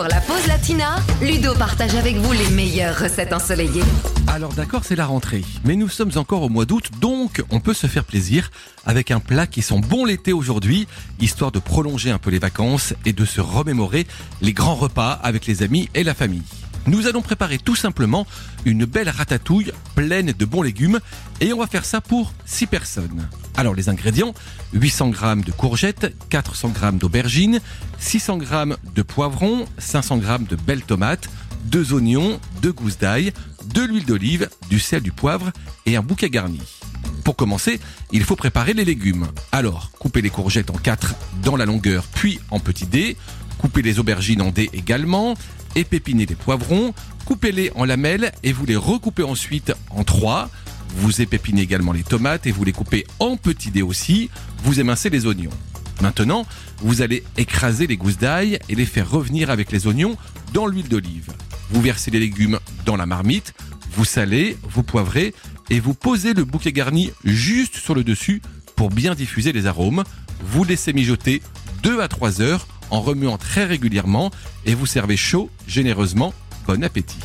Pour la pause latina, Ludo partage avec vous les meilleures recettes ensoleillées. Alors d'accord, c'est la rentrée, mais nous sommes encore au mois d'août, donc on peut se faire plaisir avec un plat qui sent bon l'été aujourd'hui, histoire de prolonger un peu les vacances et de se remémorer les grands repas avec les amis et la famille. Nous allons préparer tout simplement une belle ratatouille pleine de bons légumes et on va faire ça pour 6 personnes. Alors les ingrédients 800 g de courgettes, 400 g d'aubergines, 600 g de poivrons, 500 g de belles tomates, 2 oignons, 2 gousses d'ail, de l'huile d'olive, du sel, du poivre et un bouquet garni. Pour commencer, il faut préparer les légumes. Alors, coupez les courgettes en 4 dans la longueur puis en petits dés, coupez les aubergines en dés également, épépinez les poivrons, coupez-les en lamelles et vous les recoupez ensuite en 3. Vous épépinez également les tomates et vous les coupez en petits dés aussi. Vous émincez les oignons. Maintenant, vous allez écraser les gousses d'ail et les faire revenir avec les oignons dans l'huile d'olive. Vous versez les légumes dans la marmite, vous salez, vous poivrez et vous posez le bouquet garni juste sur le dessus pour bien diffuser les arômes. Vous laissez mijoter 2 à 3 heures en remuant très régulièrement et vous servez chaud généreusement. Bon appétit